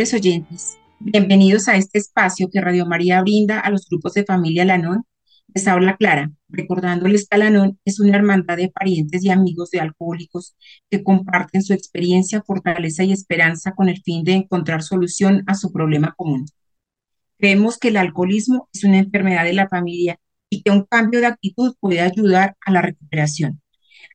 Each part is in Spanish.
Oyentes, bienvenidos a este espacio que Radio María brinda a los grupos de familia Lanón. Les habla Clara, recordándoles que Lanón es una hermandad de parientes y amigos de alcohólicos que comparten su experiencia, fortaleza y esperanza con el fin de encontrar solución a su problema común. Creemos que el alcoholismo es una enfermedad de la familia y que un cambio de actitud puede ayudar a la recuperación.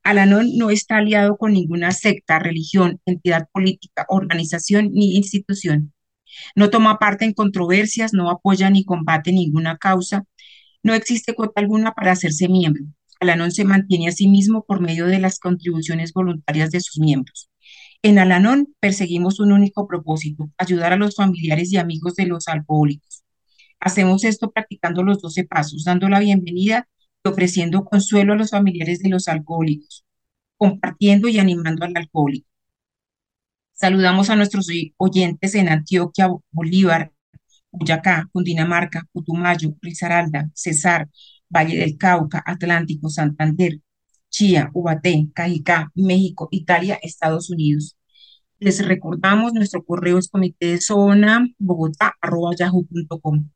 Alanón no está aliado con ninguna secta, religión, entidad política, organización ni institución. No toma parte en controversias, no apoya ni combate ninguna causa. No existe cuota alguna para hacerse miembro. Alanón se mantiene a sí mismo por medio de las contribuciones voluntarias de sus miembros. En Alanón perseguimos un único propósito, ayudar a los familiares y amigos de los alcohólicos. Hacemos esto practicando los 12 pasos, dando la bienvenida ofreciendo consuelo a los familiares de los alcohólicos, compartiendo y animando al alcohólico. Saludamos a nuestros oyentes en Antioquia, Bolívar, Boyacá, Cundinamarca, Putumayo, Risaralda, Cesar, Valle del Cauca, Atlántico, Santander, Chía, Ubaté, Cajicá, México, Italia, Estados Unidos. Les recordamos nuestro correo es comité de zona bogotá yahoo.com,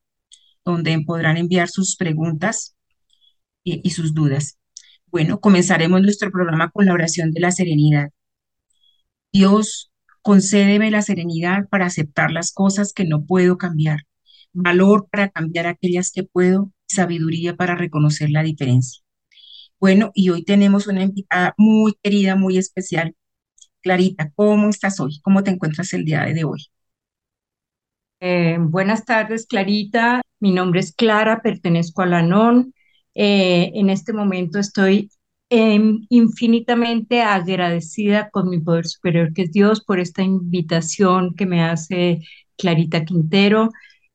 donde podrán enviar sus preguntas y, sus dudas. Bueno, comenzaremos nuestro programa con la oración de la serenidad. Dios, concédeme la serenidad para aceptar las cosas que no puedo cambiar, valor para cambiar aquellas que puedo, sabiduría para reconocer la diferencia. Bueno, y hoy tenemos una invitada muy querida, muy especial. Clarita, ¿cómo estás hoy? ¿Cómo te encuentras el día de hoy? Eh, buenas tardes, Clarita. Mi nombre es Clara, pertenezco a la NON. Eh, en este momento estoy em, infinitamente agradecida con mi poder superior, que es Dios, por esta invitación que me hace Clarita Quintero.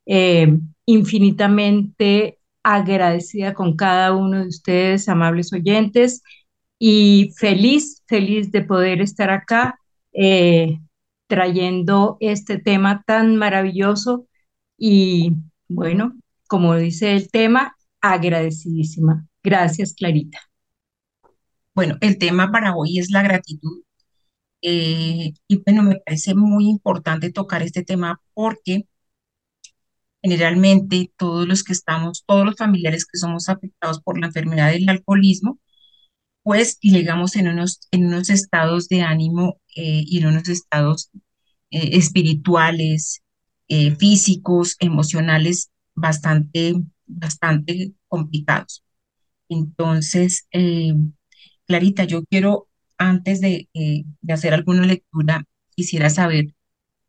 Eh, infinitamente agradecida con cada uno de ustedes, amables oyentes, y feliz, feliz de poder estar acá eh, trayendo este tema tan maravilloso y bueno, como dice el tema, agradecidísima. Gracias, Clarita. Bueno, el tema para hoy es la gratitud. Eh, y bueno, me parece muy importante tocar este tema porque generalmente todos los que estamos, todos los familiares que somos afectados por la enfermedad del alcoholismo, pues llegamos en unos, en unos estados de ánimo eh, y en unos estados eh, espirituales, físicos, emocionales bastante bastante complicados. Entonces, eh, Clarita, yo quiero, antes de, eh, de, hacer alguna lectura, quisiera saber,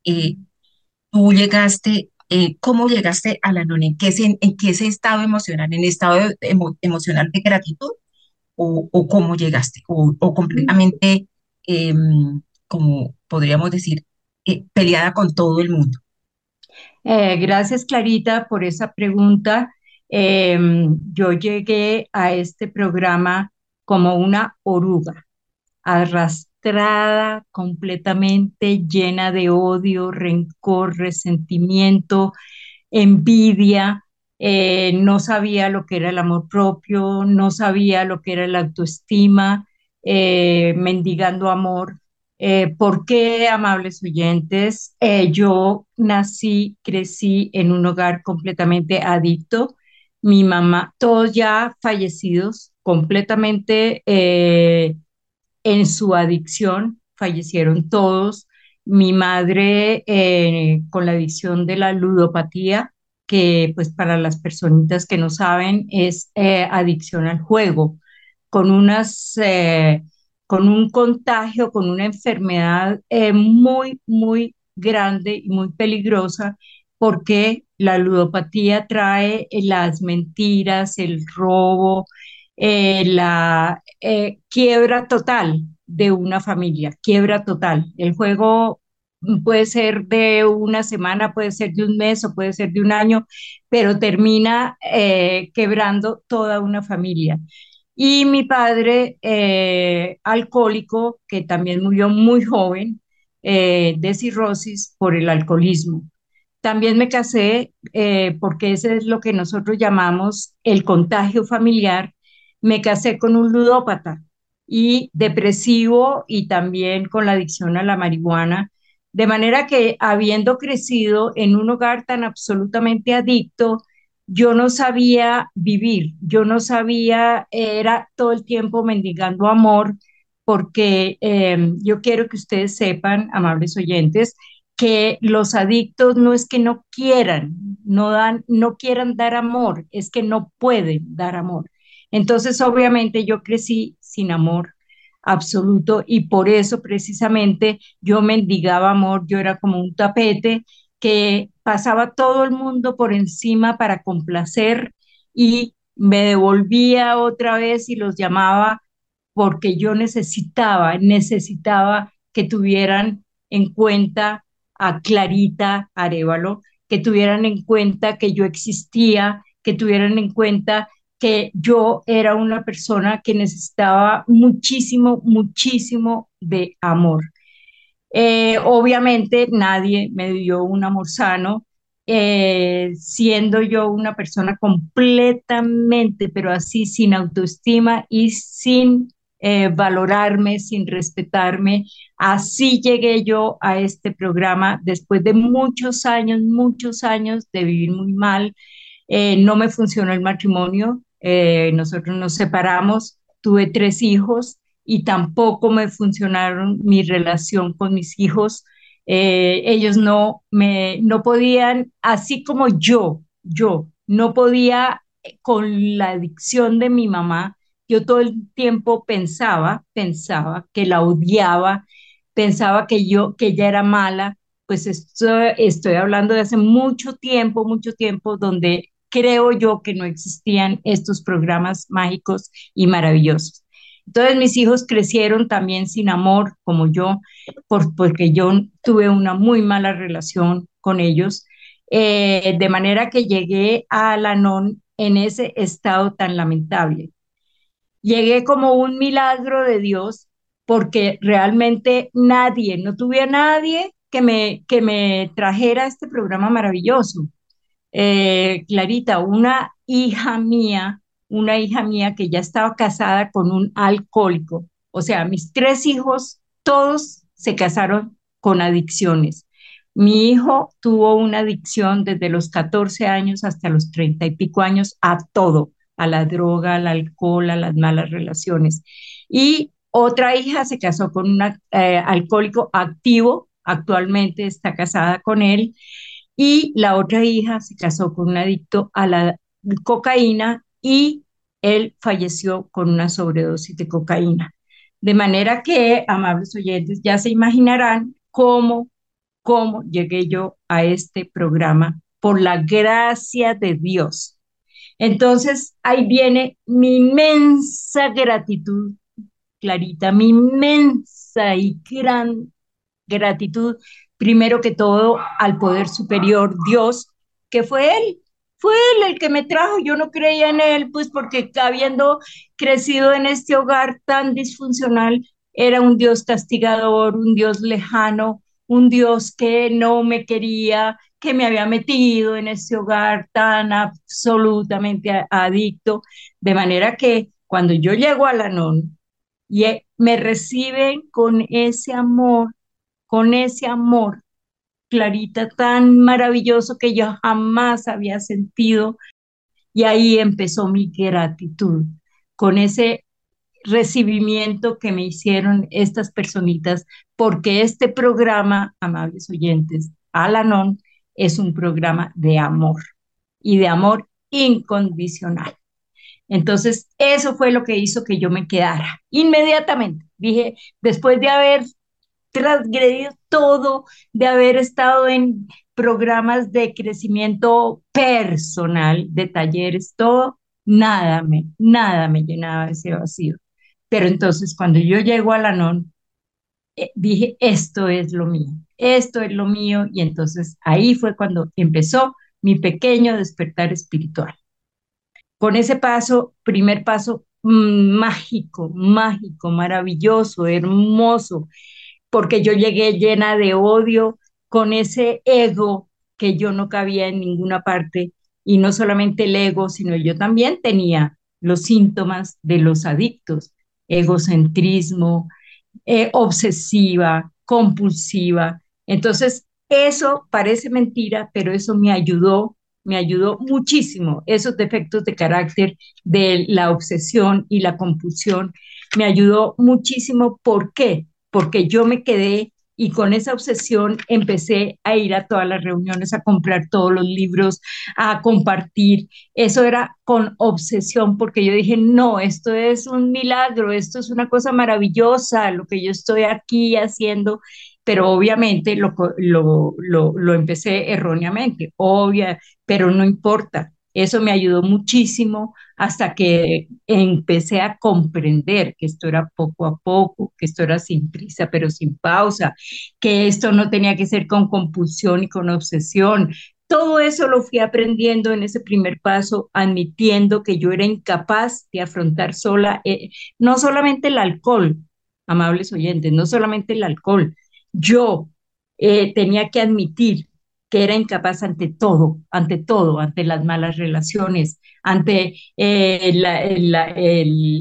eh, tú llegaste, ¿cómo llegaste a la? ¿En qué, en qué estado emocional? ¿En estado emocional de gratitud? ¿O, cómo llegaste? ¿O, o completamente, em, como podríamos decir, peleada con todo el mundo? gracias, Clarita, por esa pregunta. Em, yo llegué a este programa como una oruga, arrastrada completamente, llena de odio, rencor, resentimiento, envidia. Eh, no sabía lo que era el amor propio, no sabía lo que era la autoestima, eh, mendigando amor. Eh, ¿Por qué, amables oyentes? yo nací, crecí en un hogar completamente adicto mi mamá, todos ya fallecidos, completamente eh, en su adicción, fallecieron todos. Mi madre eh, con la adicción de la ludopatía, que pues para las personitas que no saben es eh, adicción al juego, con unas con un contagio, con una enfermedad muy, muy grande y muy peligrosa, porque la ludopatía trae eh, las mentiras, el robo, eh, la eh, quiebra total de una familia, quiebra total. El juego puede ser de una semana, puede ser de un mes o puede ser de un año, pero termina quebrando toda una familia. Y mi padre, alcohólico, que también murió muy joven de cirrosis por el alcoholismo. También me casé eh, porque ese es lo que nosotros llamamos el contagio familiar. Me casé con un ludópata y depresivo y también con la adicción a la marihuana. De manera que habiendo crecido en un hogar tan absolutamente adicto, yo no sabía vivir, yo no sabía, era todo el tiempo mendigando amor, porque eh, yo quiero que ustedes sepan, amables oyentes, que los adictos no es que no quieran, no dan, no quieran dar amor, es que no pueden dar amor. Entonces, obviamente, yo crecí sin amor absoluto y por eso precisamente yo mendigaba amor, yo era como un tapete que pasaba todo el mundo por encima para complacer y me devolvía otra vez y los llamaba porque yo necesitaba, necesitaba que tuvieran en cuenta a Clarita Arevalo, que tuvieran en cuenta que yo existía, que tuvieran en cuenta que yo era una persona que necesitaba muchísimo, muchísimo de amor. Eh, obviamente nadie me dio un amor sano, eh, siendo yo una persona completamente, pero así sin autoestima y sin eh, valorarme, sin respetarme. Así llegué yo a este programa después de muchos años, muchos años de vivir muy mal. Eh, no me funcionó el matrimonio, eh, nosotros nos separamos, tuve tres hijos y tampoco me funcionaron mi relación con mis hijos. ellos no me no podían, así como yo, yo no podía con la adicción de mi mamá, yo todo el tiempo pensaba, pensaba que la odiaba, pensaba que yo, que ella era mala, pues esto, estoy hablando de hace mucho tiempo, mucho tiempo, donde creo yo que no existían estos programas mágicos y maravillosos. Entonces mis hijos crecieron también sin amor, como yo, por, porque yo tuve una muy mala relación con ellos, eh, de manera que llegué a la non en ese estado tan lamentable llegué como un milagro de Dios porque realmente nadie, no tuve a nadie que me, que me trajera este programa maravilloso. Eh, Clarita, una hija mía, una hija mía que ya estaba casada con un alcohólico. O sea, mis tres hijos, todos se casaron con adicciones. Mi hijo tuvo una adicción desde los 14 años hasta los 30 y pico años a todo a la droga, al alcohol, a las malas relaciones. Y otra hija se casó con un eh, alcohólico activo, actualmente está casada con él, y la otra hija se casó con un adicto a la cocaína y él falleció con una sobredosis de cocaína. De manera que, amables oyentes, ya se imaginarán cómo, cómo llegué yo a este programa por la gracia de Dios entonces, ahí viene mi inmensa gratitud, Clarita, mi inmensa y gran gratitud, primero que todo al poder superior, Dios, que fue Él, fue Él el que me trajo, yo no creía en Él, pues porque habiendo crecido en este hogar tan disfuncional, era un Dios castigador, un Dios lejano, un Dios que no me quería, que me había metido en ese hogar tan absolutamente adicto, de manera que cuando yo llego a la NON y e, me reciben con ese amor, con ese amor, Clarita, tan maravilloso que yo jamás había sentido, y ahí empezó mi gratitud, con ese recibimiento que me hicieron estas personitas, porque este programa, amables oyentes, Alanon, es un programa de amor y de amor incondicional. Entonces, eso fue lo que hizo que yo me quedara inmediatamente. Dije, después de haber transgredido todo, de haber estado en programas de crecimiento personal, de talleres, todo, nada me, nada me llenaba ese vacío. Pero entonces cuando yo llego a la NON, dije, esto es lo mío, esto es lo mío. Y entonces ahí fue cuando empezó mi pequeño despertar espiritual. Con ese paso, primer paso mágico, mágico, maravilloso, hermoso, porque yo llegué llena de odio, con ese ego que yo no cabía en ninguna parte, y no solamente el ego, sino yo también tenía los síntomas de los adictos, egocentrismo, eh, obsesiva, compulsiva, Entonces, eso parece mentira, pero eso me ayudó, me ayudó muchísimo. Esos defectos de carácter de la obsesión y la compulsión me ayudó muchísimo. ¿Por qué? Porque yo me quedé y con esa obsesión empecé a ir a todas las reuniones, a comprar todos los libros, a compartir. Eso era con obsesión porque yo dije, no, esto es un milagro, esto es una cosa maravillosa, lo que yo estoy aquí haciendo pero obviamente lo, lo, lo, empecé erróneamente, obvia, pero no importa. Eso me ayudó muchísimo hasta que empecé a comprender que esto era poco a poco, que esto era sin prisa, pero sin pausa, que esto no tenía que ser con compulsión y con obsesión. Todo eso lo fui aprendiendo en ese primer paso, admitiendo que yo era incapaz de afrontar sola, eh, no solamente el alcohol, amables oyentes, no solamente el alcohol, yo eh, tenía que admitir que era incapaz ante todo, ante todo, ante las malas relaciones, ante eh,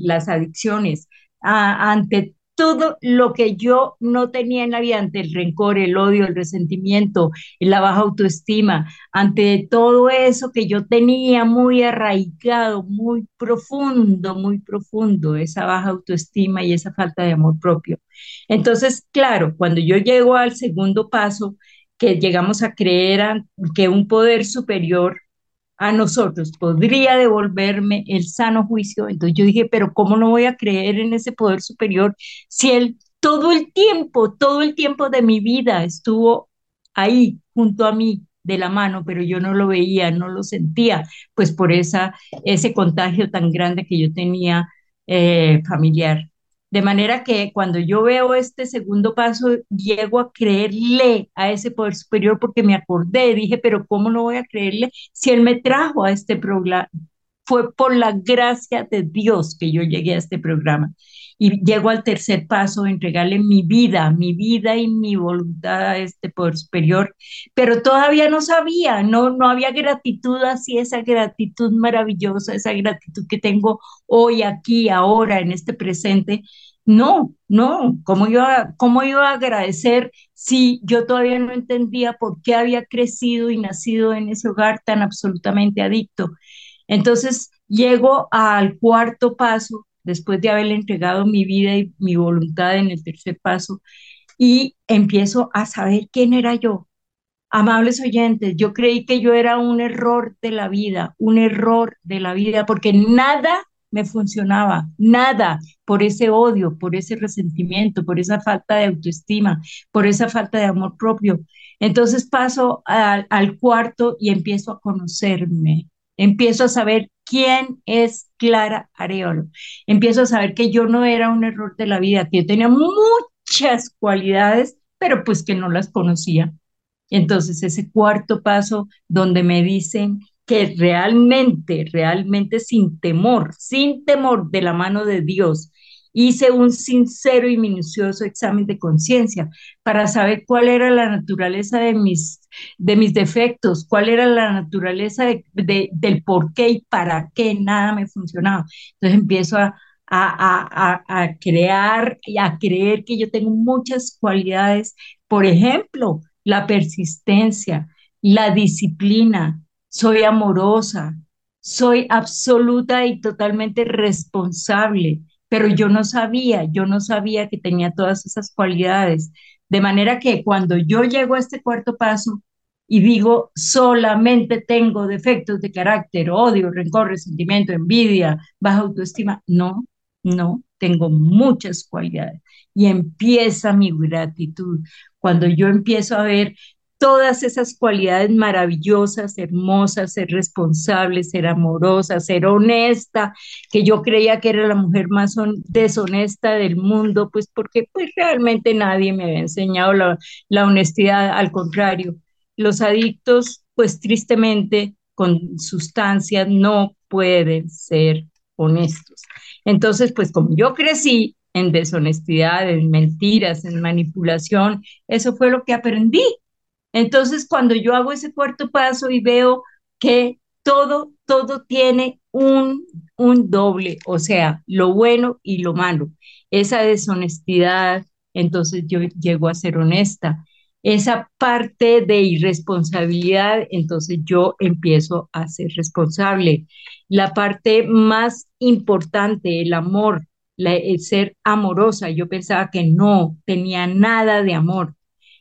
las adicciones, ante todo lo que yo no tenía en la vida ante el rencor, el odio, el resentimiento, la baja autoestima, ante todo eso que yo tenía muy arraigado, muy profundo, muy profundo, esa baja autoestima y esa falta de amor propio. Entonces, claro, cuando yo llego al segundo paso, que llegamos a creer que un poder superior a nosotros podría devolverme el sano juicio. Entonces yo dije, pero ¿cómo no voy a creer en ese poder superior si él todo el tiempo, todo el tiempo de mi vida estuvo ahí junto a mí de la mano, pero yo no lo veía, no lo sentía, pues por esa, ese contagio tan grande que yo tenía eh, familiar. De manera que cuando yo veo este segundo paso, llego a creerle a ese poder superior porque me acordé, dije, pero ¿cómo no voy a creerle si él me trajo a este programa? Fue por la gracia de Dios que yo llegué a este programa y llego al tercer paso, entregarle mi vida, mi vida y mi voluntad a este poder superior, pero todavía no sabía, no, no había gratitud así, esa gratitud maravillosa, esa gratitud que tengo hoy, aquí, ahora, en este presente. No, no, ¿cómo iba, cómo iba a agradecer si yo todavía no entendía por qué había crecido y nacido en ese hogar tan absolutamente adicto? Entonces, llego al cuarto paso, después de haberle entregado mi vida y mi voluntad en el tercer paso, y empiezo a saber quién era yo. Amables oyentes, yo creí que yo era un error de la vida, un error de la vida, porque nada me funcionaba, nada, por ese odio, por ese resentimiento, por esa falta de autoestima, por esa falta de amor propio. Entonces paso al, al cuarto y empiezo a conocerme, empiezo a saber quién es Clara Areolo. Empiezo a saber que yo no era un error de la vida, que yo tenía muchas cualidades, pero pues que no las conocía. Entonces ese cuarto paso donde me dicen que realmente, realmente sin temor, sin temor de la mano de Dios, hice un sincero y minucioso examen de conciencia para saber cuál era la naturaleza de mis, de mis defectos, cuál era la naturaleza de, del por qué y para qué nada me funcionaba. Entonces empiezo a, a, a, a crear y a creer que yo tengo muchas cualidades, por ejemplo, la persistencia, la disciplina, soy amorosa, soy absoluta y totalmente responsable, pero yo no sabía, yo no sabía que tenía todas esas cualidades. De manera que cuando yo llego a este cuarto paso y digo, solamente tengo defectos de carácter, odio, rencor, resentimiento, envidia, baja autoestima, no, no, tengo muchas cualidades. Y empieza mi gratitud. Cuando yo empiezo a ver todas esas cualidades maravillosas, hermosas, ser responsable, ser amorosa, ser honesta, que yo creía que era la mujer más deshonesta del mundo, pues porque pues realmente nadie me había enseñado la, la honestidad, al contrario, los adictos pues tristemente con sustancias no pueden ser honestos. Entonces, pues como yo crecí en deshonestidad, en mentiras, en manipulación, eso fue lo que aprendí entonces, cuando yo hago ese cuarto paso y veo que todo, todo tiene un, un doble, o sea, lo bueno y lo malo, esa deshonestidad, entonces yo llego a ser honesta. esa parte de irresponsabilidad, entonces yo empiezo a ser responsable. La parte más importante, el amor, el ser amorosa, yo pensaba que no tenía nada de amor.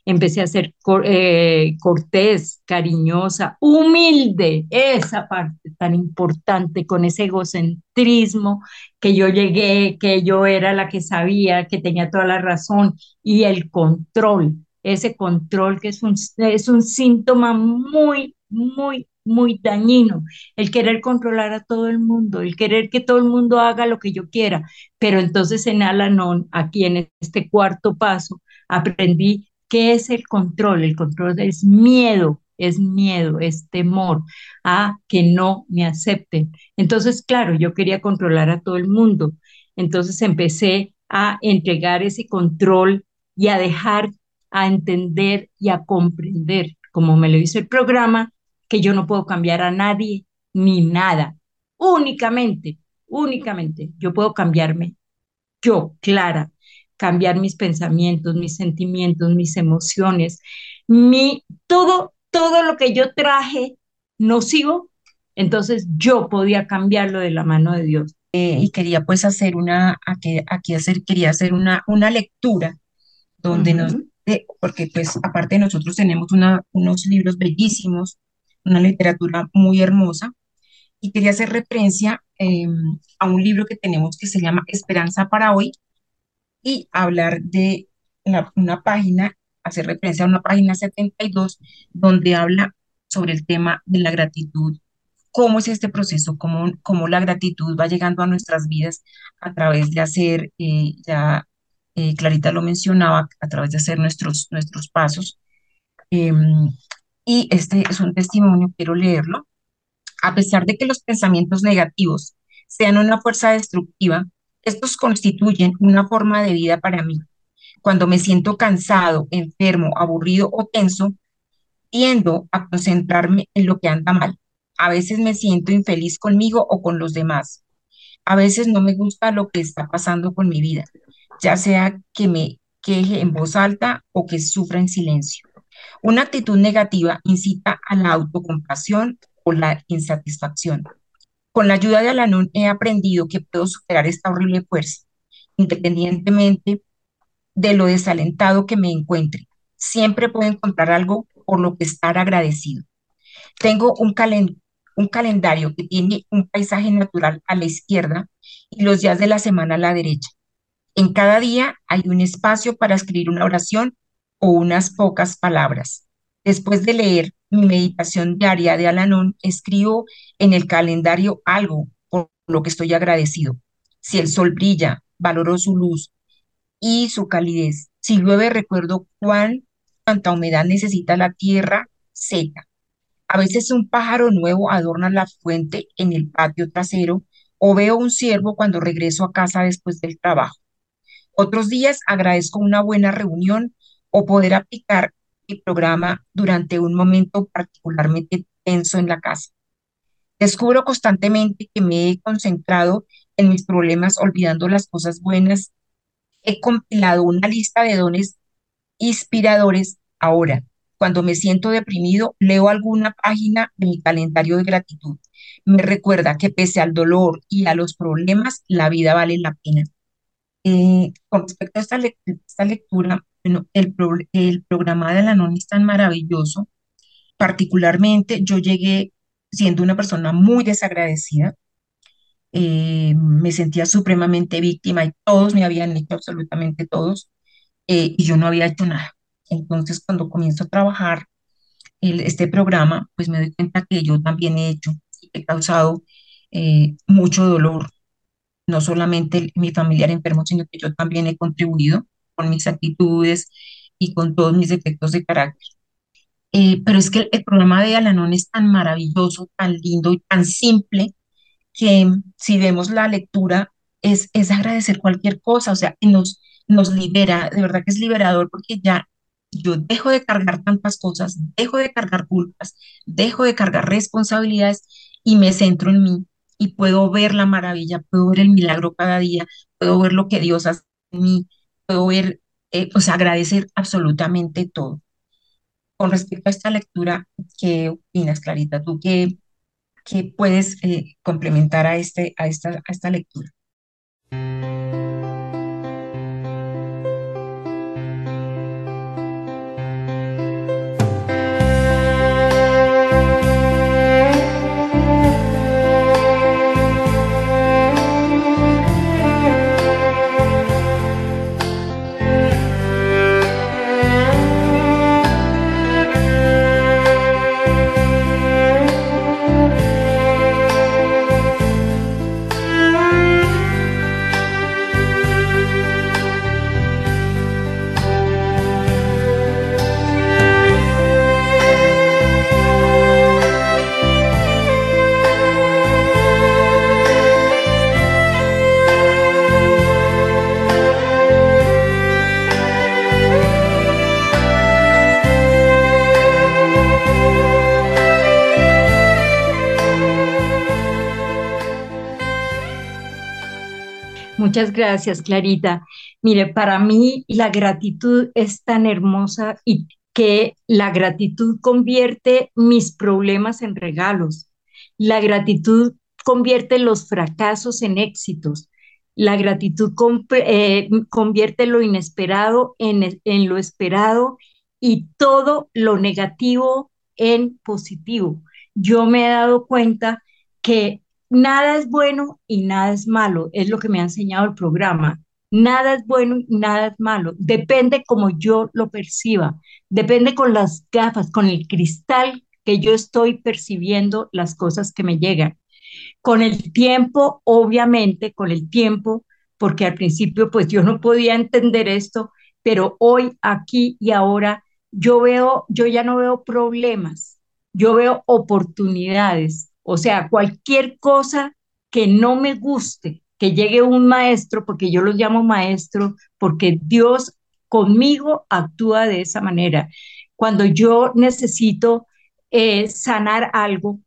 Empecé a ser eh, cortés, cariñosa, humilde, esa parte tan importante con ese egocentrismo que yo llegué, que yo era la que sabía, que tenía toda la razón y el control ese control que es un, es un síntoma muy, muy, muy dañino, el querer controlar a todo el mundo, el querer que todo el mundo haga lo que yo quiera. Pero entonces en Alanon, aquí en este cuarto paso, aprendí qué es el control. El control es miedo, es miedo, es temor a que no me acepten. Entonces, claro, yo quería controlar a todo el mundo. Entonces empecé a entregar ese control y a dejar a entender y a comprender, como me lo dice el programa, que yo no puedo cambiar a nadie ni nada. Únicamente, únicamente yo puedo cambiarme yo, Clara, cambiar mis pensamientos, mis sentimientos, mis emociones, mi todo todo lo que yo traje nocivo, entonces yo podía cambiarlo de la mano de Dios. Eh, y quería pues hacer una, aquí, aquí hacer, quería hacer una, una lectura donde nos porque pues aparte nosotros tenemos unos libros bellísimos, una literatura muy hermosa, y quería hacer referencia em, a un libro que tenemos que se llama Esperanza para hoy, y hablar de una página, hacer referencia a una página 72, donde habla sobre el tema de la gratitud cómo es este proceso, cómo, cómo la gratitud va llegando a nuestras vidas a través de hacer eh, ya eh, Clarita lo mencionaba, a través de hacer nuestros, nuestros pasos. Em, y este es un testimonio, quiero leerlo. A pesar de que los pensamientos negativos sean una fuerza destructiva, estos constituyen una forma de vida para mí. Cuando me siento cansado, enfermo, aburrido o tenso, tiendo a concentrarme en lo que anda mal. A veces me siento infeliz conmigo o con los demás. A veces no me gusta lo que está pasando con mi vida ya sea que me queje en voz alta o que sufra en silencio. Una actitud negativa incita a la autocompasión o la insatisfacción. Con la ayuda de Alanón he aprendido que puedo superar esta horrible fuerza, independientemente de lo desalentado que me encuentre. Siempre puedo encontrar algo por lo que estar agradecido. Tengo un, un calendario que tiene un paisaje natural a la izquierda y los días de la semana a la derecha. En cada día hay un espacio para escribir una oración o unas pocas palabras. Después de leer mi meditación diaria de Alanón, escribo en el calendario algo por lo que estoy agradecido. Si el sol brilla, valoro su luz y su calidez. Si llueve, recuerdo cuán tanta humedad necesita la tierra seca. A veces un pájaro nuevo adorna la fuente en el patio trasero o veo un ciervo cuando regreso a casa después del trabajo. Otros días agradezco una buena reunión o poder aplicar mi programa durante un momento particularmente tenso en la casa. Descubro constantemente que me he concentrado en mis problemas olvidando las cosas buenas. He compilado una lista de dones inspiradores ahora. Cuando me siento deprimido, leo alguna página de mi calendario de gratitud. Me recuerda que pese al dolor y a los problemas, la vida vale la pena. Eh, con respecto a esta, lectura, bueno, el, el programa de la NON es tan maravilloso. Particularmente, yo llegué siendo una persona muy desagradecida. Eh, me sentía supremamente víctima y todos me habían hecho, absolutamente todos, eh, y yo no había hecho nada. Entonces, cuando comienzo a trabajar el, este programa, pues me doy cuenta que yo también he hecho he causado mucho dolor, no solamente mi familiar enfermo, sino que yo también he contribuido con mis actitudes y con todos mis defectos de carácter. Eh, pero es que el, programa de Alanón es tan maravilloso, tan lindo y tan simple que si vemos la lectura es, es agradecer cualquier cosa, o sea, nos, nos libera, de verdad que es liberador porque ya yo dejo de cargar tantas cosas, dejo de cargar culpas, dejo de cargar responsabilidades y me centro en mí y puedo ver la maravilla, puedo ver el milagro cada día, puedo ver lo que Dios hace en mí, puedo ver, eh, agradecer absolutamente todo. con respecto a esta lectura, ¿qué opinas, Clarita? ¿Tú qué, qué puedes eh, complementar a, este, a, esta, a esta lectura? Muchas gracias, Clarita. Mire, para mí la gratitud es tan hermosa y que la gratitud convierte mis problemas en regalos. La gratitud convierte los fracasos en éxitos. La gratitud eh, convierte lo inesperado en, en lo esperado y todo lo negativo en positivo. Yo me he dado cuenta que nada es bueno y nada es malo, es lo que me ha enseñado el programa. Nada es bueno y nada es malo. Depende como yo lo perciba. Depende con las gafas, con el cristal que yo estoy percibiendo las cosas que me llegan. Con el tiempo, obviamente, con el tiempo, porque al principio pues yo no podía entender esto, pero hoy, aquí y ahora, yo veo, yo ya no veo problemas, yo veo oportunidades o sea, cualquier cosa que no me guste, que llegue un maestro, porque yo los llamo maestro, porque Dios conmigo actúa de esa manera. Cuando yo necesito eh, sanar algo,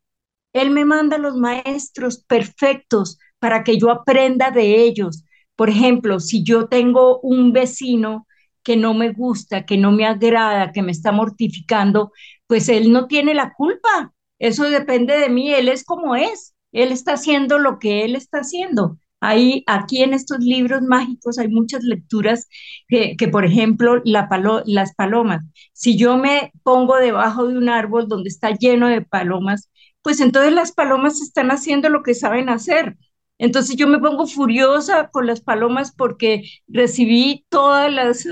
Él me manda los maestros perfectos para que yo aprenda de ellos. Por ejemplo, si yo tengo un vecino que no me gusta, que no me agrada, que me está mortificando, pues él no tiene la culpa. Eso depende de mí, él es como es, él está haciendo lo que él está haciendo. Ahí, aquí en estos libros mágicos hay muchas lecturas que, que por ejemplo, la las palomas. Si yo me pongo debajo de un árbol donde está lleno de palomas, pues entonces las palomas están haciendo lo que saben hacer. Entonces yo me pongo furiosa con las palomas porque recibí todas las,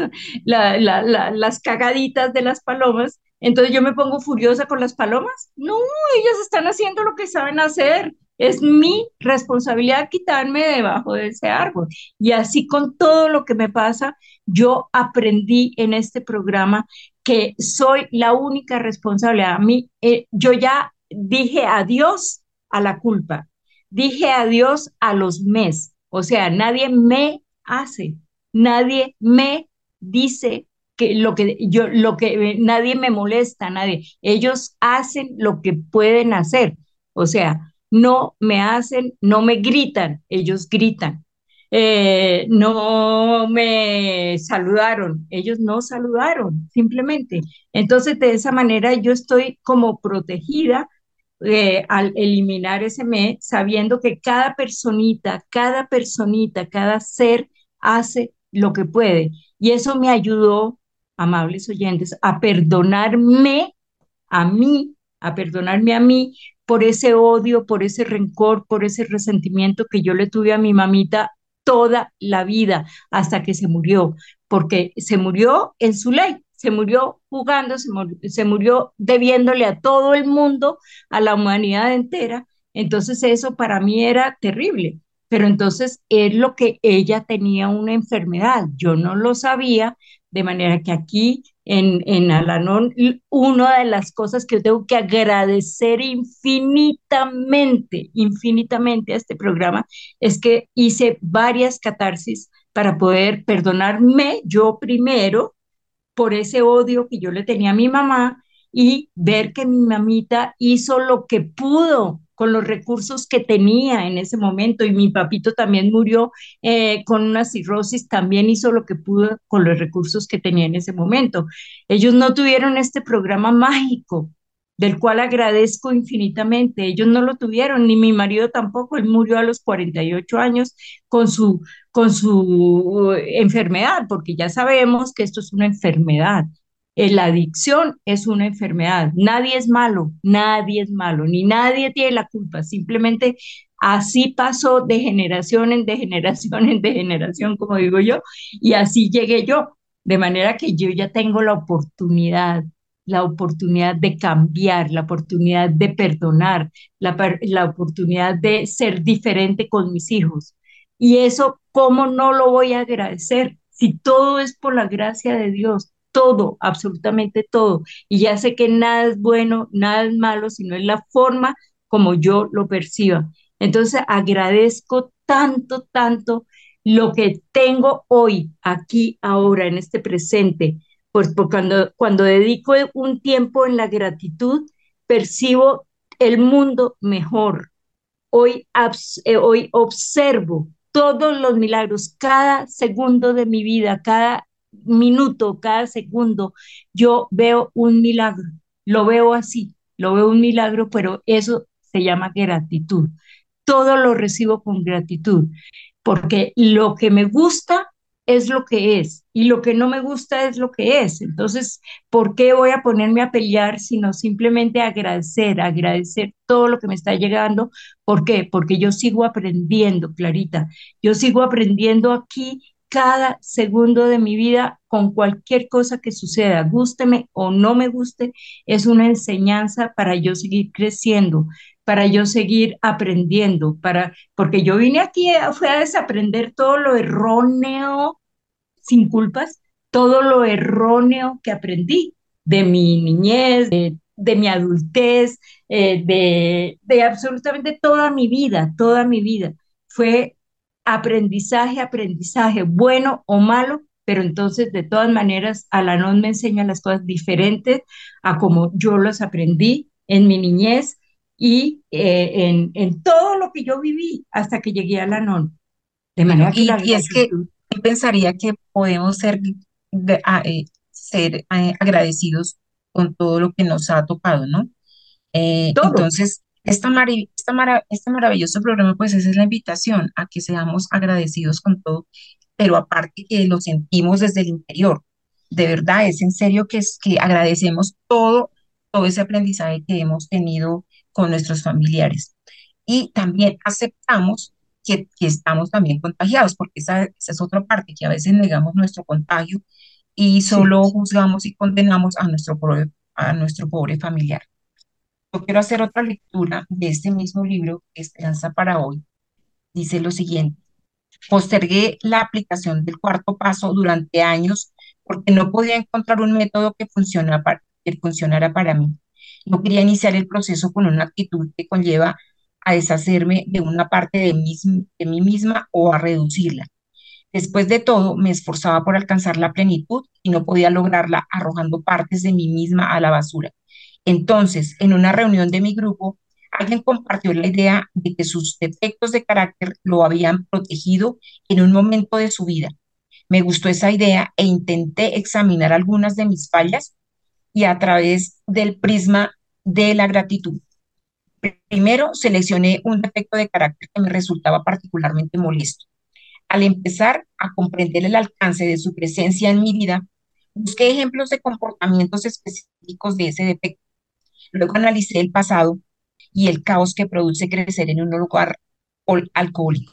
las cagaditas de las palomas entonces yo me pongo furiosa con las palomas. No, ellas están haciendo lo que saben hacer. Es mi responsabilidad quitarme debajo de ese árbol. Y así con todo lo que me pasa, yo aprendí en este programa que soy la única responsable. A mí, eh, yo ya dije adiós a la culpa, dije adiós a los mes. O sea, nadie me hace, nadie me dice que lo que yo, lo que nadie me molesta, nadie. Ellos hacen lo que pueden hacer. O sea, no me hacen, no me gritan, ellos gritan. Eh, no me saludaron, ellos no saludaron, simplemente. Entonces, de esa manera yo estoy como protegida eh, al eliminar ese me, sabiendo que cada personita, cada personita, cada ser hace lo que puede. Y eso me ayudó amables oyentes, a perdonarme a mí, a perdonarme a mí por ese odio, por ese rencor, por ese resentimiento que yo le tuve a mi mamita toda la vida hasta que se murió, porque se murió en su ley, se murió jugando, se murió, se murió debiéndole a todo el mundo, a la humanidad entera. Entonces eso para mí era terrible pero entonces es lo que ella tenía una enfermedad. Yo no lo sabía, de manera que aquí en, en Alanón, una de las cosas que yo tengo que agradecer infinitamente, infinitamente a este programa, es que hice varias catarsis para poder perdonarme yo primero por ese odio que yo le tenía a mi mamá y ver que mi mamita hizo lo que pudo con los recursos que tenía en ese momento y mi papito también murió eh, con una cirrosis, también hizo lo que pudo con los recursos que tenía en ese momento. Ellos no tuvieron este programa mágico del cual agradezco infinitamente. Ellos no lo tuvieron, ni mi marido tampoco. Él murió a los 48 años con su, con su enfermedad, porque ya sabemos que esto es una enfermedad. Eh, la adicción es una enfermedad. Nadie es malo, nadie es malo, ni nadie tiene la culpa. Simplemente así pasó de generación en de generación en de generación, como digo yo, y así llegué yo. De manera que yo ya tengo la oportunidad, la oportunidad de cambiar, la oportunidad de perdonar, la, la oportunidad de ser diferente con mis hijos. Y eso, ¿cómo no lo voy a agradecer? Si todo es por la gracia de Dios, todo, absolutamente todo. Y ya sé que nada es bueno, nada es malo, sino es la forma como yo lo perciba. Entonces agradezco tanto, tanto lo que tengo hoy, aquí, ahora, en este presente, pues porque cuando, cuando dedico un tiempo en la gratitud, percibo el mundo mejor. Hoy, eh, hoy observo todos los milagros, cada segundo de mi vida, cada minuto, cada segundo, yo veo un milagro, lo veo así, lo veo un milagro, pero eso se llama gratitud. Todo lo recibo con gratitud, porque lo que me gusta es lo que es y lo que no me gusta es lo que es. Entonces, ¿por qué voy a ponerme a pelear sino simplemente agradecer, agradecer todo lo que me está llegando? ¿Por qué? Porque yo sigo aprendiendo, Clarita. Yo sigo aprendiendo aquí cada segundo de mi vida con cualquier cosa que suceda, gústeme o no me guste, es una enseñanza para yo seguir creciendo, para yo seguir aprendiendo, para porque yo vine aquí fue a desaprender todo lo erróneo sin culpas, todo lo erróneo que aprendí de mi niñez, de, mi adultez, eh, de, de absolutamente toda mi vida, toda mi vida. Fue aprendizaje, aprendizaje, bueno o malo, pero entonces de todas maneras Alanón me enseña las cosas diferentes a como yo las aprendí en mi niñez y eh, en, en, todo lo que yo viví hasta que llegué a Alanón. De manera que y, es que yo pensaría que podemos ser, eh, ser eh, agradecidos con todo lo que nos ha tocado, ¿no? entonces, esta este maravilloso programa, pues esa es la invitación a que seamos agradecidos con todo, pero aparte que lo sentimos desde el interior. De verdad, es en serio que, es, que agradecemos todo, todo ese aprendizaje que hemos tenido con nuestros familiares. Y también aceptamos que, que estamos también contagiados, porque esa, esa, es otra parte, que a veces negamos nuestro contagio y solo juzgamos y condenamos a nuestro, a nuestro pobre familiar. Yo quiero hacer otra lectura de este mismo libro, Esperanza para hoy. Dice lo siguiente. Postergué la aplicación del cuarto paso durante años porque no podía encontrar un método que, funciona para, que funcionara para mí. No quería iniciar el proceso con una actitud que conlleva a deshacerme de una parte de mí, de mí misma o a reducirla. Después de todo, me esforzaba por alcanzar la plenitud y no podía lograrla arrojando partes de mí misma a la basura. Entonces, en una reunión de mi grupo, alguien compartió la idea de que sus defectos de carácter lo habían protegido en un momento de su vida. Me gustó esa idea e intenté examinar algunas de mis fallas y a través del prisma de la gratitud. Primero, seleccioné un defecto de carácter que me resultaba particularmente molesto. Al empezar a comprender el alcance de su presencia en mi vida, busqué ejemplos de comportamientos específicos de ese defecto Luego analicé el pasado y el caos que produce crecer en un lugar alcohólico.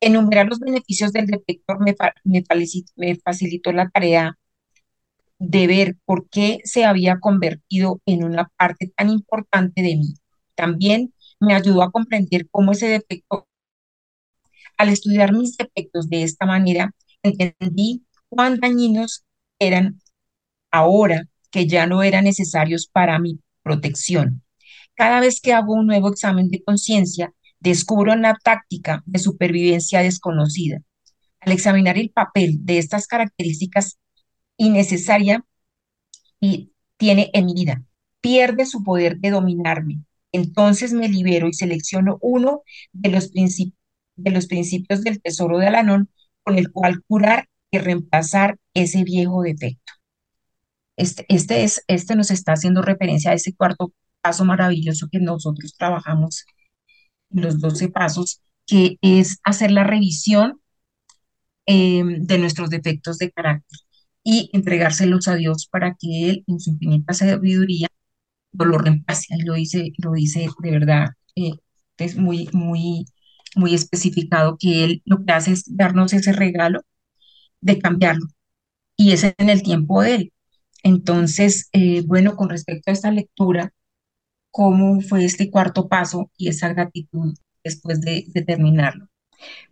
Enumerar los beneficios del detector me, me facilitó la tarea de ver por qué se había convertido en una parte tan importante de mí. También me ayudó a comprender cómo ese defecto, al estudiar mis defectos de esta manera, entendí cuán dañinos eran ahora que ya no eran necesarios para mi protección. Cada vez que hago un nuevo examen de conciencia, descubro una táctica de supervivencia desconocida. Al examinar el papel de estas características innecesaria y tiene en mi vida, pierde su poder de dominarme. Entonces me libero y selecciono uno de los, de los principios del tesoro de Alanón con el cual curar y reemplazar ese viejo defecto. Este, este, es, este nos está haciendo referencia a ese cuarto paso maravilloso que nosotros trabajamos los 12 pasos, que es hacer la revisión em, de nuestros defectos de carácter y entregárselos a Dios para que Él, en su infinita sabiduría, lo reemplace. Y lo dice, lo dice de verdad, eh, es muy, muy, muy especificado que Él lo que hace es darnos ese regalo de cambiarlo. Y es en el tiempo de Él. Entonces, eh, bueno, con respecto a esta lectura, ¿cómo fue este cuarto paso y esa gratitud después de, terminarlo?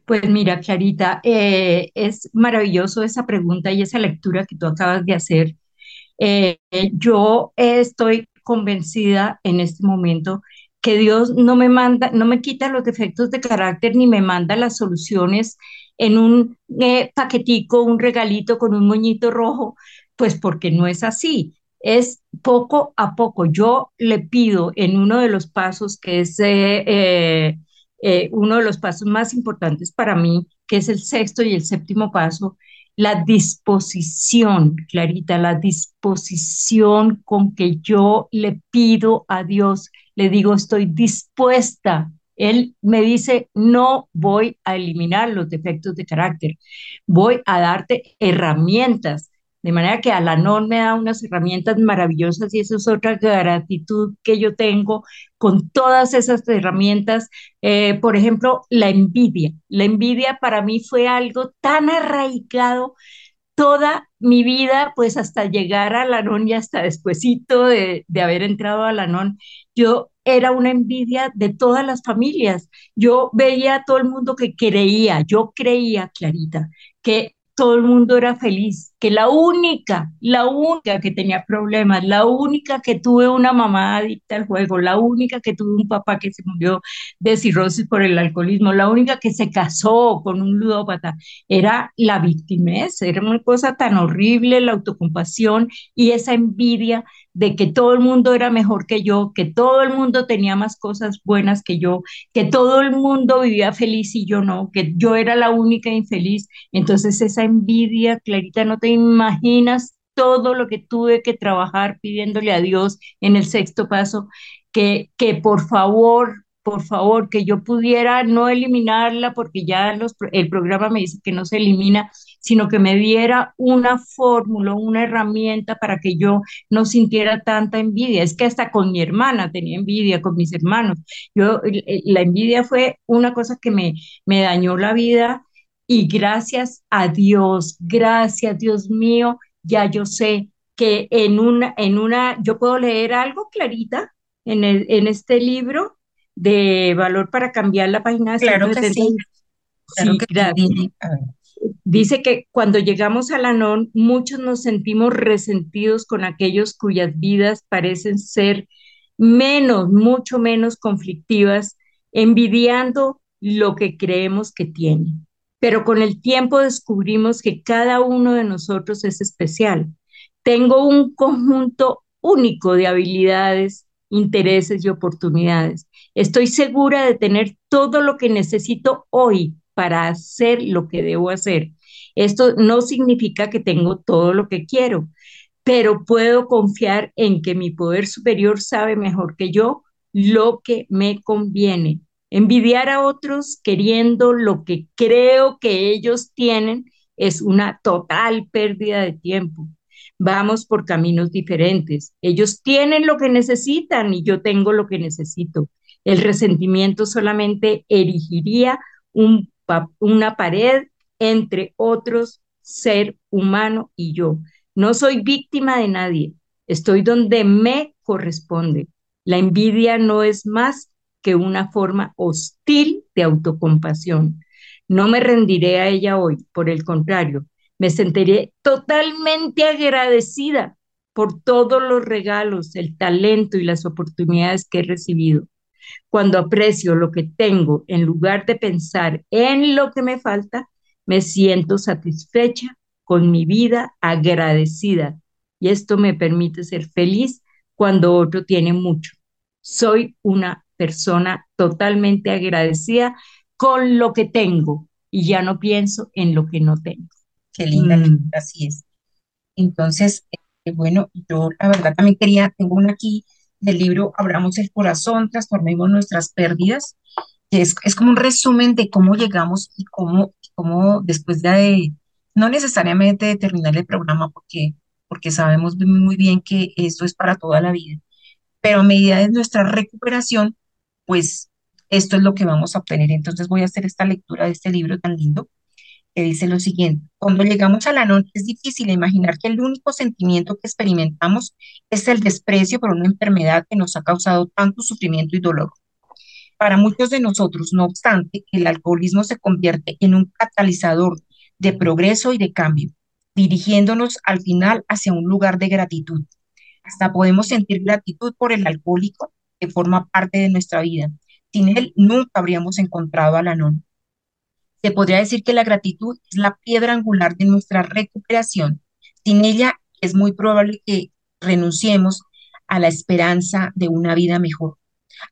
Pues mira, Clarita, eh, es maravilloso esa pregunta y esa lectura que tú acabas de hacer. Eh, yo estoy convencida en este momento que Dios no me manda, no me quita los defectos de carácter ni me manda las soluciones en un paquetico, un regalito con un moñito rojo, pues porque no es así, es poco a poco. Yo le pido en uno de los pasos, que es eh, eh, eh, uno de los pasos más importantes para mí, que es el sexto y el séptimo paso, la disposición, Clarita, la disposición con que yo le pido a Dios, le digo, estoy dispuesta. Él me dice, no voy a eliminar los defectos de carácter, voy a darte herramientas de manera que Alanón me da unas herramientas maravillosas y eso es otra gratitud que yo tengo con todas esas herramientas. Eh, por ejemplo, la envidia. La envidia para mí fue algo tan arraigado toda mi vida, pues hasta llegar a Alanón y hasta despuesito de, de haber entrado a Alanón, yo era una envidia de todas las familias. Yo veía a todo el mundo que creía, yo creía, Clarita, que todo el mundo era feliz, que la única, la única que tenía problemas, la única que tuve una mamá adicta al juego, la única que tuve un papá que se murió de cirrosis por el alcoholismo, la única que se casó con un ludópata, era la victimez, era una cosa tan horrible, la autocompasión y esa envidia de que todo el mundo era mejor que yo, que todo el mundo tenía más cosas buenas que yo, que todo el mundo vivía feliz y yo no, que yo era la única infeliz. Entonces esa envidia, Clarita, no te imaginas todo lo que tuve que trabajar pidiéndole a Dios en el sexto paso, que, que por favor por favor, que yo pudiera no eliminarla porque ya los, el programa me dice que no se elimina, sino que me diera una fórmula, una herramienta para que yo no sintiera tanta envidia. Es que hasta con mi hermana tenía envidia, con mis hermanos. Yo, la envidia fue una cosa que me, me dañó la vida y gracias a Dios, gracias Dios mío, ya yo sé que en una, en una, yo puedo leer algo clarita en, el, en este libro de valor para cambiar la página. Claro que sí. Claro que Dice que cuando llegamos a la NON, muchos nos sentimos resentidos con aquellos cuyas vidas parecen ser menos, mucho menos conflictivas, envidiando lo que creemos que tienen. Pero con el tiempo descubrimos que cada uno de nosotros es especial. Tengo un conjunto único de habilidades, intereses y oportunidades. Estoy segura de tener todo lo que necesito hoy para hacer lo que debo hacer. Esto no significa que tengo todo lo que quiero, pero puedo confiar en que mi poder superior sabe mejor que yo lo que me conviene. Envidiar a otros queriendo lo que creo que ellos tienen es una total pérdida de tiempo vamos por caminos diferentes. Ellos tienen lo que necesitan y yo tengo lo que necesito. El resentimiento solamente erigiría un, una pared entre otros ser humano y yo. No soy víctima de nadie, estoy donde me corresponde. La envidia no es más que una forma hostil de autocompasión. No me rendiré a ella hoy, por el contrario, me sentiré totalmente agradecida por todos los regalos, el talento y las oportunidades que he recibido. Cuando aprecio lo que tengo, en lugar de pensar en lo que me falta, me siento satisfecha con mi vida, agradecida. Y esto me permite ser feliz cuando otro tiene mucho. soy una persona totalmente agradecida con lo que tengo y ya no pienso en lo que no tengo. Qué linda, mm. así es. Entonces, eh, bueno, yo la verdad también quería, tengo una aquí del libro Abramos el corazón, transformemos nuestras pérdidas, que es, es como un resumen de cómo llegamos y cómo, cómo después de, no necesariamente de terminar el programa, porque, porque sabemos muy bien que esto es para toda la vida, pero a medida de nuestra recuperación, pues esto es lo que vamos a obtener. Entonces voy a hacer esta lectura de este libro tan lindo que dice lo siguiente. Cuando llegamos a la noche es difícil imaginar que el único sentimiento que experimentamos es el desprecio por una enfermedad que nos ha causado tanto sufrimiento y dolor. Para muchos de nosotros, no obstante, el alcoholismo se convierte en un catalizador de progreso y de cambio, dirigiéndonos al final hacia un lugar de gratitud. Hasta podemos sentir gratitud por el alcohólico que forma parte de nuestra vida. Sin él nunca habríamos encontrado al anónimo. Se podría decir que la gratitud es la piedra angular de nuestra recuperación. Sin ella es muy probable que renunciemos a la esperanza de una vida mejor.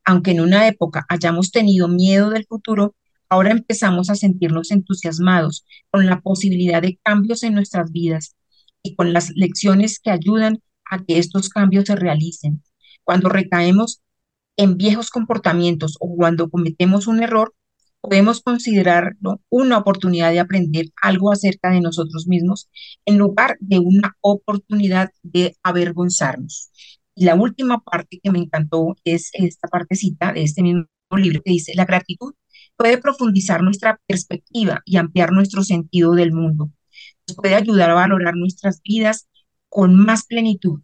Aunque en una época hayamos tenido miedo del futuro, ahora empezamos a sentirnos entusiasmados con la posibilidad de cambios en nuestras vidas y con las lecciones que ayudan a que estos cambios se realicen. Cuando recaemos en viejos comportamientos o cuando cometemos un error, podemos considerarlo una oportunidad de aprender algo acerca de nosotros mismos en lugar de una oportunidad de avergonzarnos. Y la última parte que me encantó es esta partecita de este mismo libro que dice, la gratitud puede profundizar nuestra perspectiva y ampliar nuestro sentido del mundo. Nos puede ayudar a valorar nuestras vidas con más plenitud.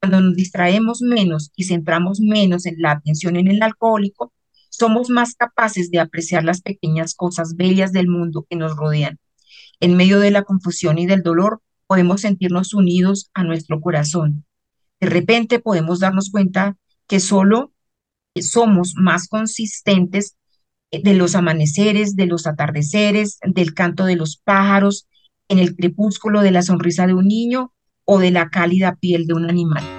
Cuando nos distraemos menos y centramos menos en la atención en el alcohólico, somos más capaces de apreciar las pequeñas cosas bellas del mundo que nos rodean. En medio de la confusión y del dolor, podemos sentirnos unidos a nuestro corazón. De repente podemos darnos cuenta que solo somos más consistentes de los amaneceres, de los atardeceres, del canto de los pájaros, en el crepúsculo de la sonrisa de un niño o de la cálida piel de un animal.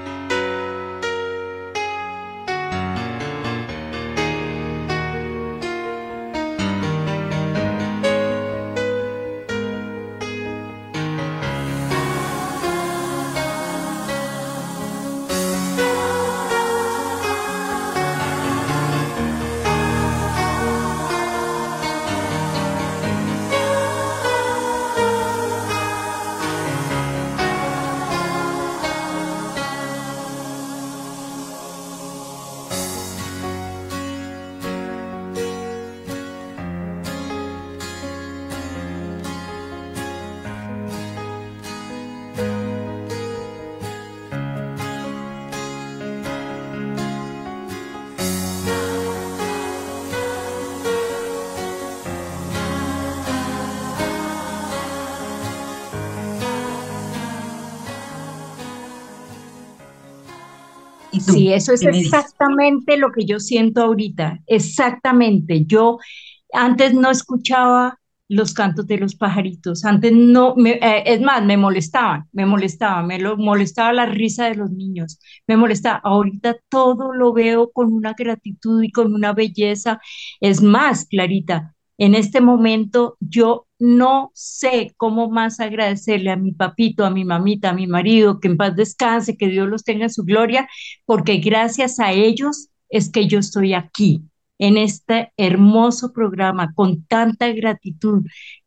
Sí, eso es exactamente lo que yo siento ahorita, exactamente. Yo antes no escuchaba los cantos de los pajaritos, antes no, eh, es más, me molestaban, me molestaba, me lo, molestaba la risa de los niños, me molestaba. Ahorita todo lo veo con una gratitud y con una belleza. Es más, Clarita, en este momento yo no sé cómo más agradecerle a mi papito, a mi mamita, a mi marido, que en paz descanse, que Dios los tenga en su gloria, porque gracias a ellos es que yo estoy aquí, en este hermoso programa, con tanta gratitud,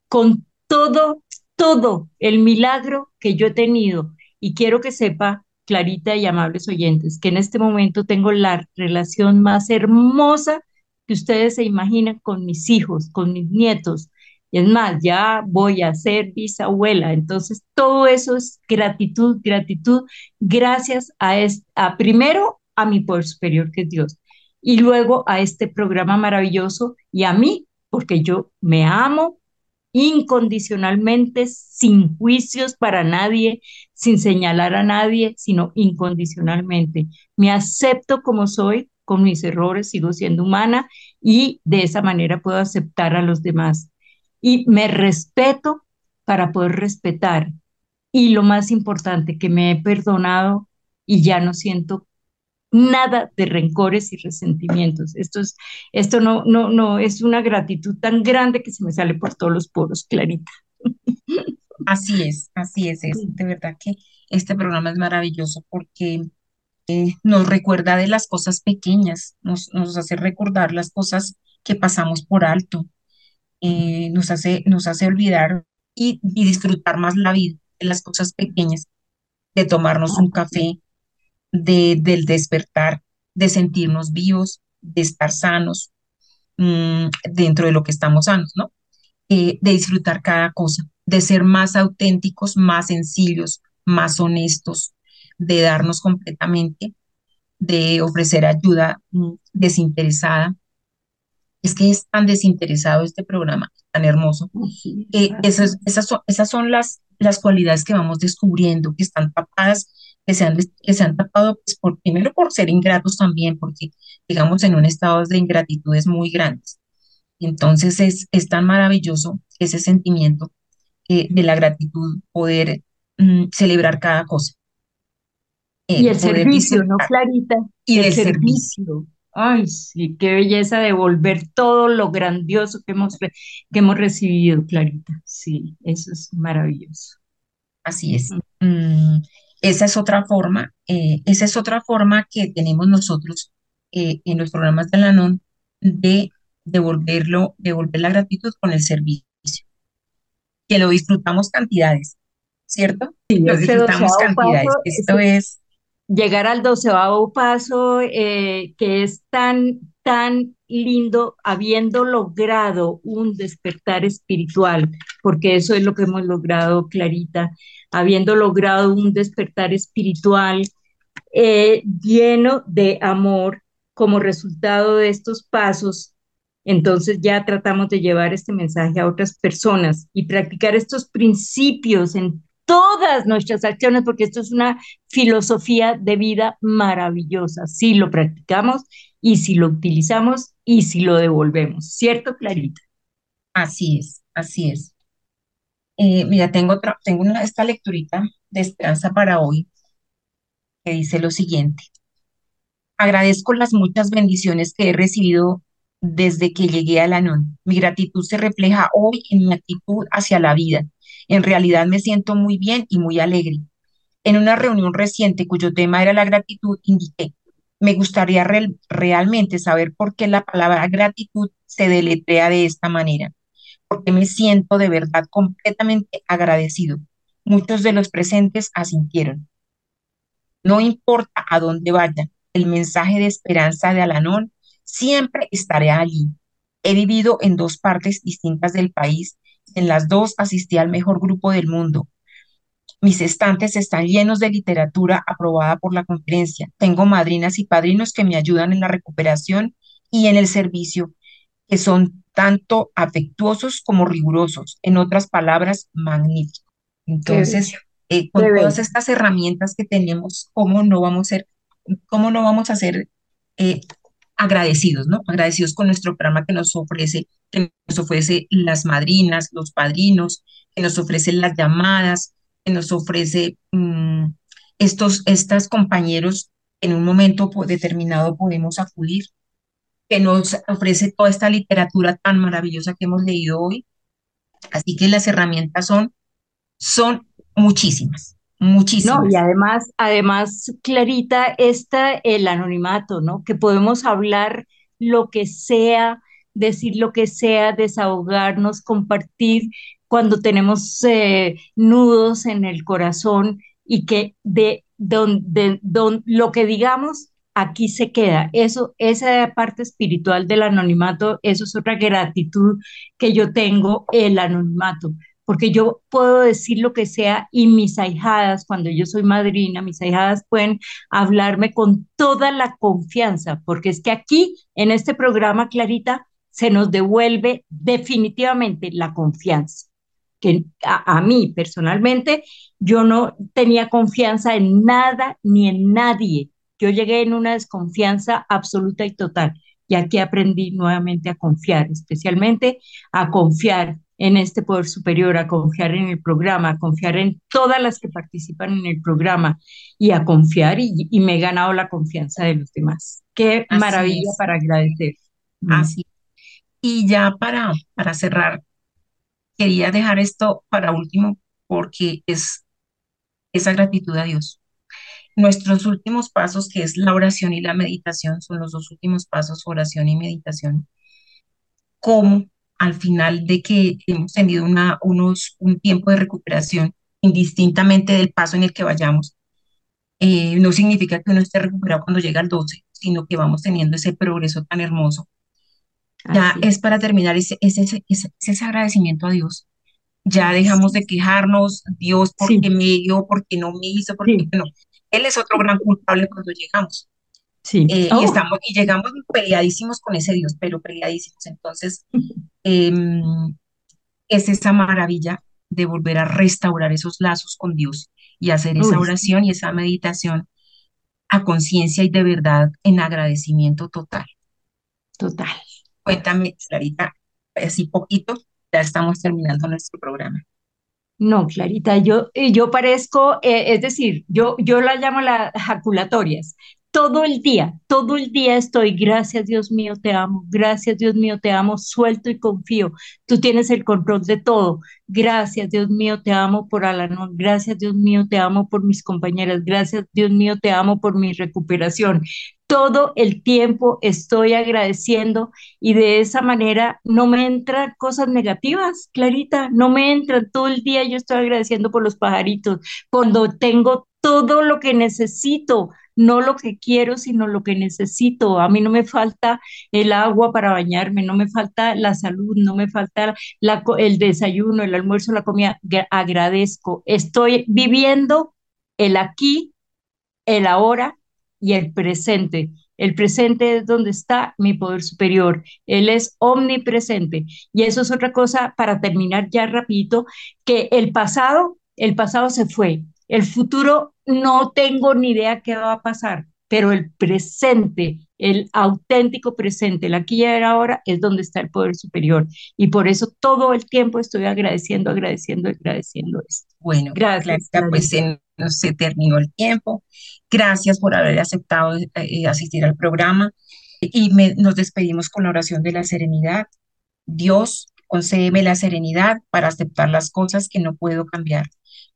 con todo, todo el milagro que yo he tenido. Y quiero que sepa, Clarita y amables oyentes, que en este momento tengo la relación más hermosa que ustedes se imaginan con mis hijos, con mis nietos. Y es más, ya voy a ser bisabuela. Entonces, todo eso es gratitud, gratitud, gracias a, a primero a mi poder superior que es Dios y luego a este programa maravilloso y a mí, porque yo me amo incondicionalmente, sin juicios para nadie, sin señalar a nadie, sino incondicionalmente. Me acepto como soy con mis errores, sigo siendo humana y de esa manera puedo aceptar a los demás. Y me respeto para poder respetar. Y lo más importante, que me he perdonado y ya no siento nada de rencores y resentimientos. Esto es, esto no, no, no, es una gratitud tan grande que se me sale por todos los poros, Clarita. Así es, así es, es. De verdad que este programa es maravilloso porque eh, nos recuerda de las cosas pequeñas, nos, nos hace recordar las cosas que pasamos por alto, eh, nos hace, nos hace olvidar y, y disfrutar más la vida de las cosas pequeñas, de tomarnos un café, de, del despertar, de sentirnos vivos, de estar sanos mm, dentro de lo que estamos sanos, ¿no? Eh, de disfrutar cada cosa, de ser más auténticos, más sencillos, más honestos, de darnos completamente, de ofrecer ayuda mm, desinteresada. Es que es tan desinteresado este programa, tan hermoso. esas, esas, son, esas son las, las cualidades que vamos descubriendo, que están tapadas que se han, que se han tapado, pues, por, primero por ser ingratos también, porque digamos en un estado de ingratitudes muy grandes. Entonces es, es tan maravilloso ese sentimiento eh, de la gratitud, poder mm, celebrar cada cosa. Y el servicio, ¿no, Clarita? Y el, servicio. Ay, sí, qué belleza de volver todo lo grandioso que hemos, que hemos recibido, Clarita. Sí, eso es maravilloso. Así es. Mm, esa es otra forma, eh, esa es otra forma que tenemos nosotros eh, en los programas de la NON de devolverlo, devolver la gratitud con el servicio, que lo disfrutamos cantidades, ¿cierto? Sí, lo disfrutamos cantidades. Esto es llegar al doceavo paso, eh, que es tan, tan lindo, habiendo logrado un despertar espiritual, porque eso es lo que hemos logrado, Clarita, habiendo logrado un despertar espiritual eh, lleno de amor como resultado de estos pasos, entonces ya tratamos de llevar este mensaje a otras personas y practicar estos principios en todas nuestras acciones, porque esto es una filosofía de vida maravillosa, si lo practicamos y si lo utilizamos y si lo devolvemos, ¿cierto, Clarita? Así es, así es. Eh, mira, tengo, otra, tengo una, esta lecturita de esperanza para hoy que dice lo siguiente. Agradezco las muchas bendiciones que he recibido desde que llegué a la NON. Mi gratitud se refleja hoy en mi actitud hacia la vida. En realidad me siento muy bien y muy alegre. En una reunión reciente cuyo tema era la gratitud, indiqué, me gustaría realmente saber por qué la palabra gratitud se deletrea de esta manera porque me siento de verdad completamente agradecido. Muchos de los presentes asintieron. No importa a dónde vaya, el mensaje de esperanza de Alanón siempre estaré allí. He vivido en dos partes distintas del país. En las dos asistí al mejor grupo del mundo. Mis estantes están llenos de literatura aprobada por la conferencia. Tengo madrinas y padrinos que me ayudan en la recuperación y en el servicio, que son tanto afectuosos como rigurosos, en otras palabras, magníficos. Entonces, eh, con todas estas herramientas que tenemos, ¿cómo no vamos a ser, cómo no vamos a ser eh, agradecidos, ¿no? Agradecidos con nuestro programa que nos ofrece, que nos ofrece las madrinas, los padrinos, que nos ofrece las llamadas, que nos ofrece mm, estos, estas compañeros en un momento determinado podemos acudir que nos ofrece toda esta literatura tan maravillosa que hemos leído hoy. Así que las herramientas son, son muchísimas, muchísimas. No, y además, además, Clarita, está el anonimato, ¿no? Que podemos hablar lo que sea, decir lo que sea, desahogarnos, compartir cuando tenemos eh, nudos en el corazón y que de donde don, lo que digamos aquí se queda. Eso, esa parte espiritual del anonimato, eso es otra gratitud que yo tengo, el anonimato, porque yo puedo decir lo que sea y mis ahijadas, cuando yo soy madrina, mis ahijadas pueden hablarme con toda la confianza, porque es que aquí, en este programa, Clarita, se nos devuelve definitivamente la confianza que a, a, mí personalmente yo no tenía confianza en nada ni en nadie yo llegué en una desconfianza absoluta y total. Y aquí aprendí nuevamente a confiar, especialmente a confiar en este poder superior, a confiar en el programa, a confiar en todas las que participan en el programa y a confiar y, me he ganado la confianza de los demás. Qué maravilla para agradecer. Así. Y ya para, para cerrar, quería dejar esto para último porque es esa gratitud a Dios. Nuestros últimos pasos, que es la oración y la meditación, son los dos últimos pasos, oración y meditación. Como al final de que hemos tenido una, unos, un tiempo de recuperación, indistintamente del paso en el que vayamos, eh, no significa que uno esté recuperado cuando llega al 12, sino que vamos teniendo ese progreso tan hermoso. Ya es para terminar ese, ese, ese, agradecimiento a Dios. Ya dejamos de quejarnos, Dios, ¿por qué me dio? ¿Por qué no me hizo? ¿Por qué no? Él es otro gran culpable cuando llegamos. Sí. Eh, y, oh. estamos, y llegamos peleadísimos con ese Dios, pero peleadísimos. Entonces, em, es esa maravilla de volver a restaurar esos lazos con Dios y hacer esa oración y esa meditación a conciencia y de verdad en agradecimiento total. Total. Cuéntame, Clarita, así poquito, ya estamos terminando nuestro programa. No, Clarita, yo, eh, yo parezco, eh, es decir, yo, yo la llamo las jaculatorias todo el día, todo el día estoy, gracias Dios mío, te amo, gracias Dios mío, te amo, suelto y confío, tú tienes el control de todo, gracias Dios mío, te amo por Alanón, gracias Dios mío, te amo por mis compañeras, gracias Dios mío, te amo por mi recuperación. Todo el tiempo estoy agradeciendo y de esa manera no me entran cosas negativas, Clarita, no me entran. Todo el día yo estoy agradeciendo por los pajaritos, cuando tengo todo lo que necesito, no lo que quiero, sino lo que necesito. A mí no me falta el agua para bañarme, no me falta la salud, no me falta el desayuno, el almuerzo, la comida. Agradezco. Estoy viviendo el aquí, el ahora y el presente. El presente es donde está mi poder superior. Él es omnipresente. Y eso es otra cosa para terminar ya rapidito, que el pasado, el pasado se fue. El futuro no tengo ni idea qué va a pasar, pero el presente, el auténtico presente, el aquí y ahora es donde está el poder superior. Y por eso todo el tiempo estoy agradeciendo, agradeciendo, agradeciendo esto. Bueno, gracias. pues se, se, terminó el tiempo. Gracias por haber aceptado eh, asistir al programa. Y nos despedimos con la oración de la serenidad. Dios, concédeme la serenidad para aceptar las cosas que no puedo cambiar